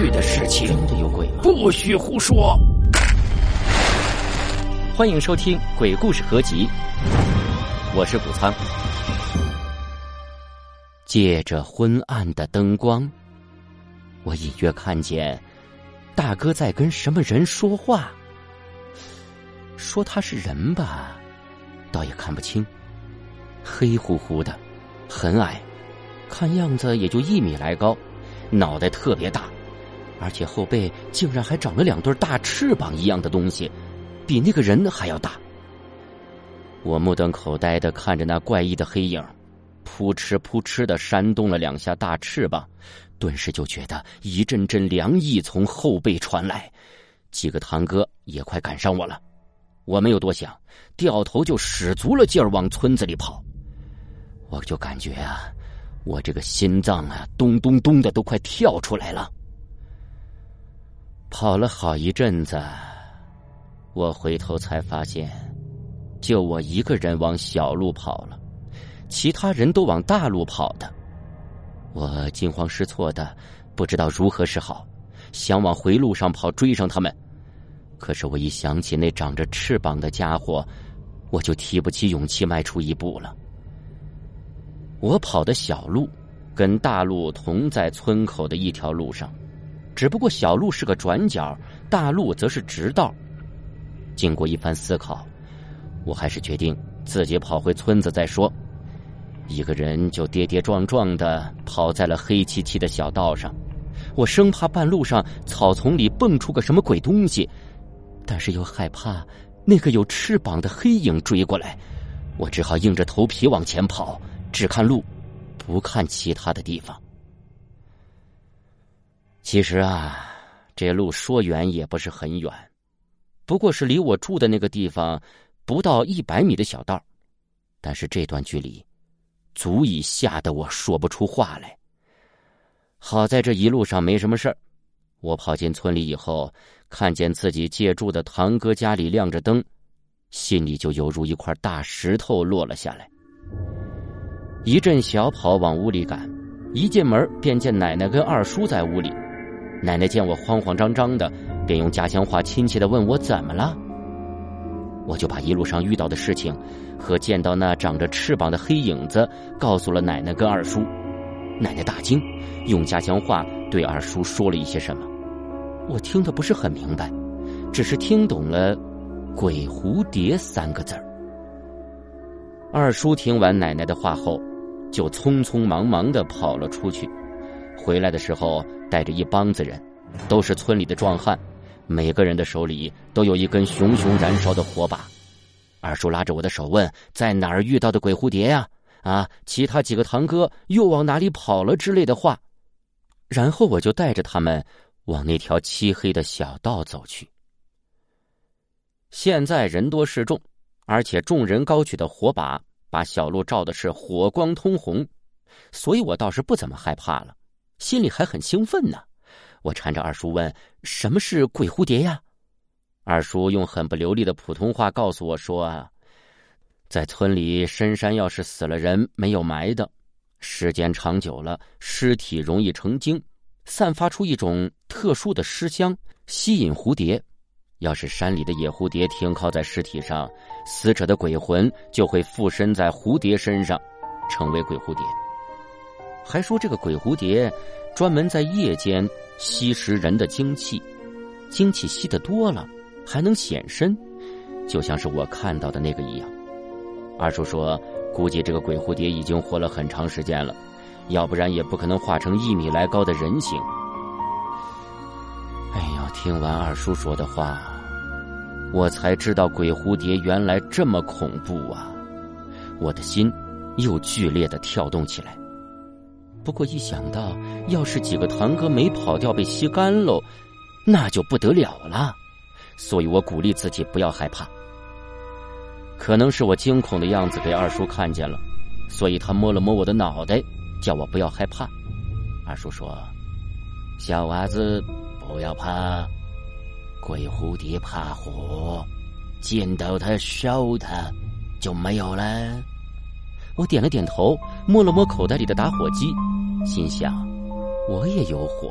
去的事情。真的有鬼吗？不许胡说！欢迎收听《鬼故事合集》，我是谷仓。借着昏暗的灯光，我隐约看见大哥在跟什么人说话。说他是人吧，倒也看不清，黑乎乎的，很矮，看样子也就一米来高，脑袋特别大，而且后背竟然还长了两对大翅膀一样的东西。比那个人还要大。我目瞪口呆的看着那怪异的黑影，扑哧扑哧的扇动了两下大翅膀，顿时就觉得一阵阵凉意从后背传来。几个堂哥也快赶上我了，我没有多想，掉头就使足了劲儿往村子里跑。我就感觉啊，我这个心脏啊，咚咚咚的都快跳出来了。跑了好一阵子。我回头才发现，就我一个人往小路跑了，其他人都往大路跑的。我惊慌失措的，不知道如何是好，想往回路上跑追上他们。可是我一想起那长着翅膀的家伙，我就提不起勇气迈出一步了。我跑的小路，跟大路同在村口的一条路上，只不过小路是个转角，大路则是直道。经过一番思考，我还是决定自己跑回村子再说。一个人就跌跌撞撞的跑在了黑漆漆的小道上，我生怕半路上草丛里蹦出个什么鬼东西，但是又害怕那个有翅膀的黑影追过来，我只好硬着头皮往前跑，只看路，不看其他的地方。其实啊，这路说远也不是很远。不过是离我住的那个地方不到一百米的小道，但是这段距离足以吓得我说不出话来。好在这一路上没什么事儿。我跑进村里以后，看见自己借住的堂哥家里亮着灯，心里就犹如一块大石头落了下来。一阵小跑往屋里赶，一进门便见奶奶跟二叔在屋里。奶奶见我慌慌张张的。便用家乡话亲切的问我怎么了，我就把一路上遇到的事情和见到那长着翅膀的黑影子告诉了奶奶跟二叔。奶奶大惊，用家乡话对二叔说了一些什么，我听得不是很明白，只是听懂了“鬼蝴蝶”三个字儿。二叔听完奶奶的话后，就匆匆忙忙的跑了出去，回来的时候带着一帮子人，都是村里的壮汉。每个人的手里都有一根熊熊燃烧的火把。二叔拉着我的手问：“在哪儿遇到的鬼蝴蝶呀？”啊，其他几个堂哥又往哪里跑了之类的话。然后我就带着他们往那条漆黑的小道走去。现在人多势众，而且众人高举的火把把小路照的是火光通红，所以我倒是不怎么害怕了，心里还很兴奋呢。我缠着二叔问：“什么是鬼蝴蝶呀？”二叔用很不流利的普通话告诉我说：“啊，在村里深山要是死了人没有埋的，时间长久了，尸体容易成精，散发出一种特殊的尸香，吸引蝴蝶。要是山里的野蝴蝶停靠在尸体上，死者的鬼魂就会附身在蝴蝶身上，成为鬼蝴蝶。还说这个鬼蝴蝶专门在夜间。”吸食人的精气，精气吸得多了，还能显身，就像是我看到的那个一样。二叔说，估计这个鬼蝴蝶已经活了很长时间了，要不然也不可能化成一米来高的人形。哎呀，听完二叔说的话，我才知道鬼蝴蝶原来这么恐怖啊！我的心又剧烈的跳动起来。不过一想到要是几个堂哥没跑掉被吸干喽，那就不得了了。所以我鼓励自己不要害怕。可能是我惊恐的样子给二叔看见了，所以他摸了摸我的脑袋，叫我不要害怕。二叔说：“小娃子不要怕，鬼蝴蝶怕火，见到它烧它就没有了。”我点了点头，摸了摸口袋里的打火机，心想：我也有火。